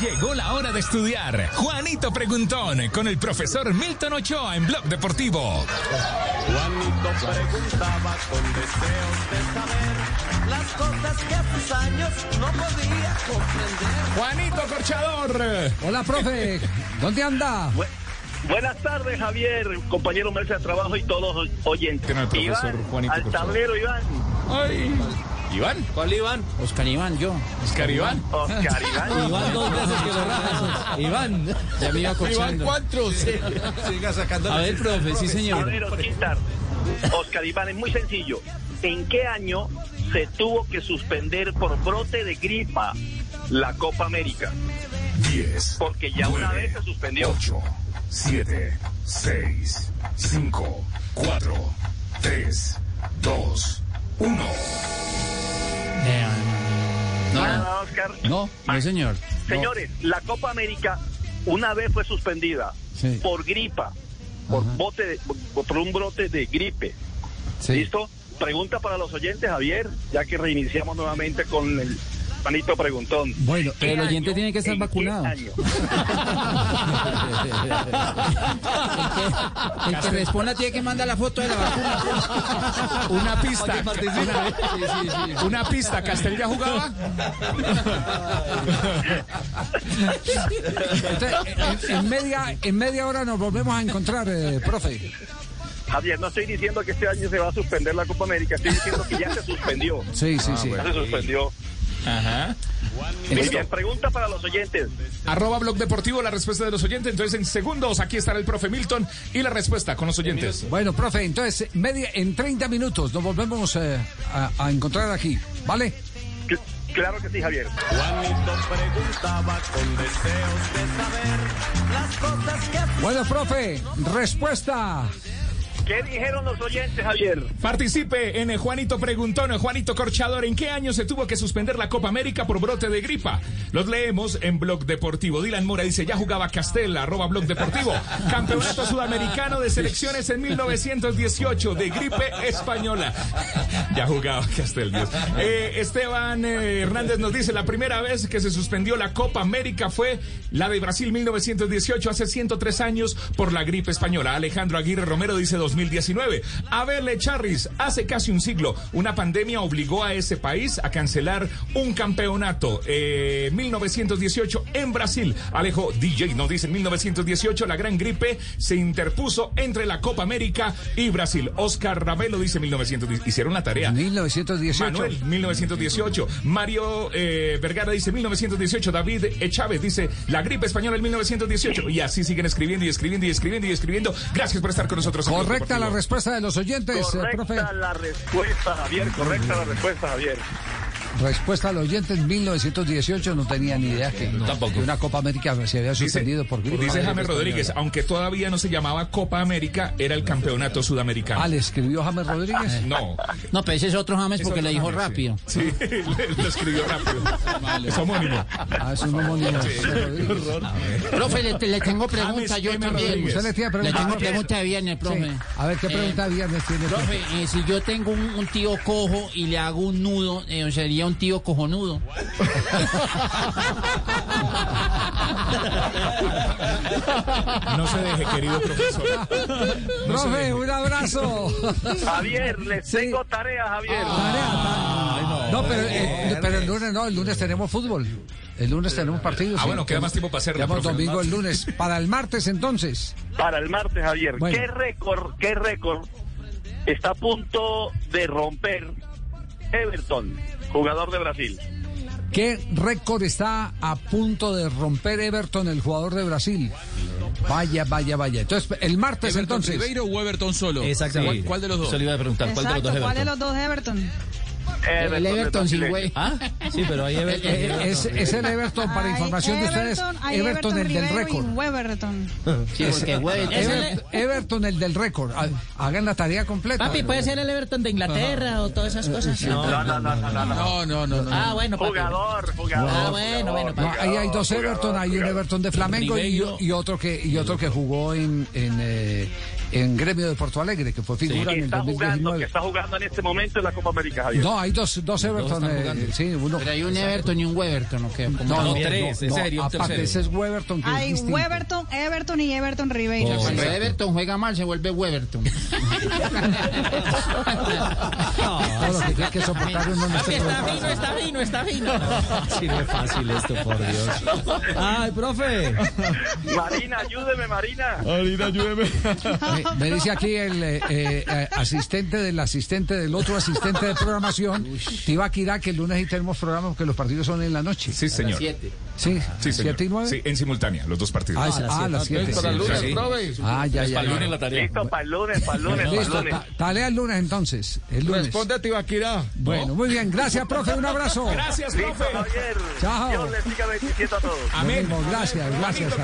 Llegó la hora de estudiar. Juanito Preguntón con el profesor Milton Ochoa en Blog Deportivo. Juanito preguntaba con deseos de saber las cosas que a sus años no podía comprender. Juanito Corchador. Hola, profe. ¿Dónde anda? Bu- Buenas tardes, Javier, compañero Mesa de Trabajo y todos los oyentes. Tiene el profesor Iván, Juanito al tablero, Iván. Ay. Iván. ¿Cuál Iván? Oscar Iván, yo. Oscar Iván. Oscar Iván. Iván dos veces que lo rajas. Iván. Ya me iba cochando. ¿cuántos? Siga sacando. A ver, profe, sí A señor. ver, Osquitar. Oscar Iván, es muy sencillo. ¿En qué año se tuvo que suspender por brote de gripa la Copa América? 10, Porque ya una vez se suspendió. 8, 7, 6, 5, 4, 3, 2, 1. Nada, No, Oscar. No. no señor. Señores, la Copa América una vez fue suspendida Sí. por gripa, por, bote de- por un brote de gripe. Sí. ¿Listo? Pregunta para los oyentes, Javier, ya que reiniciamos nuevamente con el panito preguntón. Bueno, Pero el ¿Qué oyente año? tiene que estar ¿En qué vacunado. año? El que, el que responda tiene que mandar la foto de la vacuna. Una pista. Sí, sí, sí. Una pista. ¿Castel ya jugaba? entonces, en, en media, en media hora nos volvemos a encontrar, eh, profe. Javier, no estoy diciendo que este año se va a suspender la Copa América, estoy diciendo que ya se suspendió. Sí, sí, sí. Ya se suspendió. Ajá. Muy bien, pregunta para los oyentes. Arroba Blog Deportivo, la respuesta de los oyentes. Entonces, en segundos, aquí estará el profe Milton y la respuesta con los oyentes. Bueno, profe, entonces, media, en 30 minutos nos volvemos eh, a, a encontrar aquí, ¿vale? Cl- Claro que sí, Javier. Juanito preguntaba con deseos de saber las cosas que Bueno, profe, respuesta. ¿Qué dijeron los oyentes, Javier? Participe en el Juanito Preguntón, el Juanito Corchador. ¿En qué año se tuvo que suspender la Copa América por brote de gripa? Los leemos en Blog Deportivo. Dylan Mora dice, ya jugaba Castel, arroba Blog Deportivo. Campeonato Sudamericano de Selecciones en 1918 de gripe española. Ya jugaba Castel, Dios. Eh, Esteban eh, Hernández nos dice, la primera vez que se suspendió la Copa América fue la de Brasil 1918, hace 103 años, por la gripe española. Alejandro Aguirre Romero dice 2019. Abel Charris, hace casi un siglo, una pandemia obligó a ese país a cancelar un campeonato. Eh, 1918 en Brasil. Alejo DJ nos dice, en 1918 la gran gripe se interpuso entre la Copa América y Brasil. Oscar Ravelo dice 1918. Hicieron la tarea. 1918. Manuel, 1918. Mario eh, Vergara dice 1918. David. Chávez dice la gripe española en 1918. Y así siguen escribiendo y escribiendo y escribiendo y escribiendo. Gracias por estar con nosotros. Blog Correcta la respuesta de los oyentes, eh, profe. Correcta la respuesta, Javier. Correcta la respuesta, Javier. Respuesta al oyente en 1918 no tenía ni idea que, que una Copa América se había suspendido por gripe. Dice James española. Rodríguez, aunque todavía no se llamaba Copa América, era el campeonato sudamericano. Ah, ¿le escribió James Rodríguez? No. No, pero ese es otro James Es porque otro le dijo James, sí. rápido. Sí, le- lo escribió rápido. Es homónimo. Ah, es un homónimo. Rodríguez. Profe, le, le tengo pregunta James yo M. también. Rodríguez. Usted le tiene Le pregunta. tengo Ah, pregunta de viernes, profe. sí. A ver, ¿qué Eh, pregunta viernes tiene? Profe, eh, si yo tengo un, un tío cojo y le hago un nudo, eh, sería un tío cojonudo. No se deje, querido profesor. No Profe, un abrazo. Javier, les Sí. tengo tarea, Javier. Tarea, ta- no, pero, eh, pero el lunes no, el lunes tenemos fútbol. El lunes tenemos partidos. Ah, sí. bueno, queda más tiempo para hacerlo, Tenemos domingo el lunes. Para el martes entonces. Para el martes, Javier. Bueno. ¿Qué récord, qué récord está a punto de romper Everton, jugador de Brasil? ¿Qué récord está a punto de romper Everton, el jugador de Brasil? Vaya, vaya, vaya. Entonces, el martes ¿Everton entonces. Ribeiro o Everton solo? Exactamente. ¿Cuál, cuál de los dos? Eso le iba a preguntar. ¿Cuál de los dos Exacto, ¿cuál de Everton? los dos Everton? El Everton sin güey. Ah, sí, pero ahí Everton. Eh, es, es el Everton, para Hay información de ustedes, Everton, hay Everton, el del récord. Sí, es el- Ever- Everton, el del récord. Ha- Hagan la tarea completa. Papi, puede ser el Everton de Inglaterra o todas esas cosas. No, no, no, no, no. no. No, no, no. no. Ah, bueno, papi. Jugador, jugador. Ah, bueno, bueno, No, papi. ahí hay dos Jugador, Everton, hay un. Everton de Flamengo y, y otro que y otro que jugó en en, eh, en Gremio de Porto Alegre, que fue figura Que en el está jugando, que 2019. está jugando en este momento en la Copa América, Javier. No, hay dos, dos Everton. eh, sí, uno. Pero hay un Everton y un Weberton, ¿o qué? ¿Cómo? No, no, tres, no, ese no, aparte ese es Weberton que es Hay distinto. Everton, Everton y Everton Ribeiro. Cuando Everton juega mal, se vuelve Weberton. Todo lo que tiene que soportar uno en este Está fino, está fino, está fino. Sí, no es fácil esto, por Dios. Ay, profe. Marina, ayúdeme, Marina. Marina, ayúdeme. Me, me dice aquí el eh, eh, asistente del asistente del otro asistente de programación, Tibaquirá, que el lunes sí tenemos programa porque los partidos son en la noche. Sí, señor. Siete. Sí, Sí, señor. ¿siete y nueve? Sí, en simultánea, los dos partidos. Ah, ah, a las siete. Para el lunes, Ah, ya, ya. Para el lunes la tarea. Listo, para el lunes, para el lunes, para el Listo, tarea el lunes entonces. El lunes. Responde Tibaquirá. Bueno, muy bien. Gracias, profe. Un abrazo. Gracias, Listo, profe. Javier. Chao. Dios les siga bendiciendo a todos. Amén. Gracias, gracias.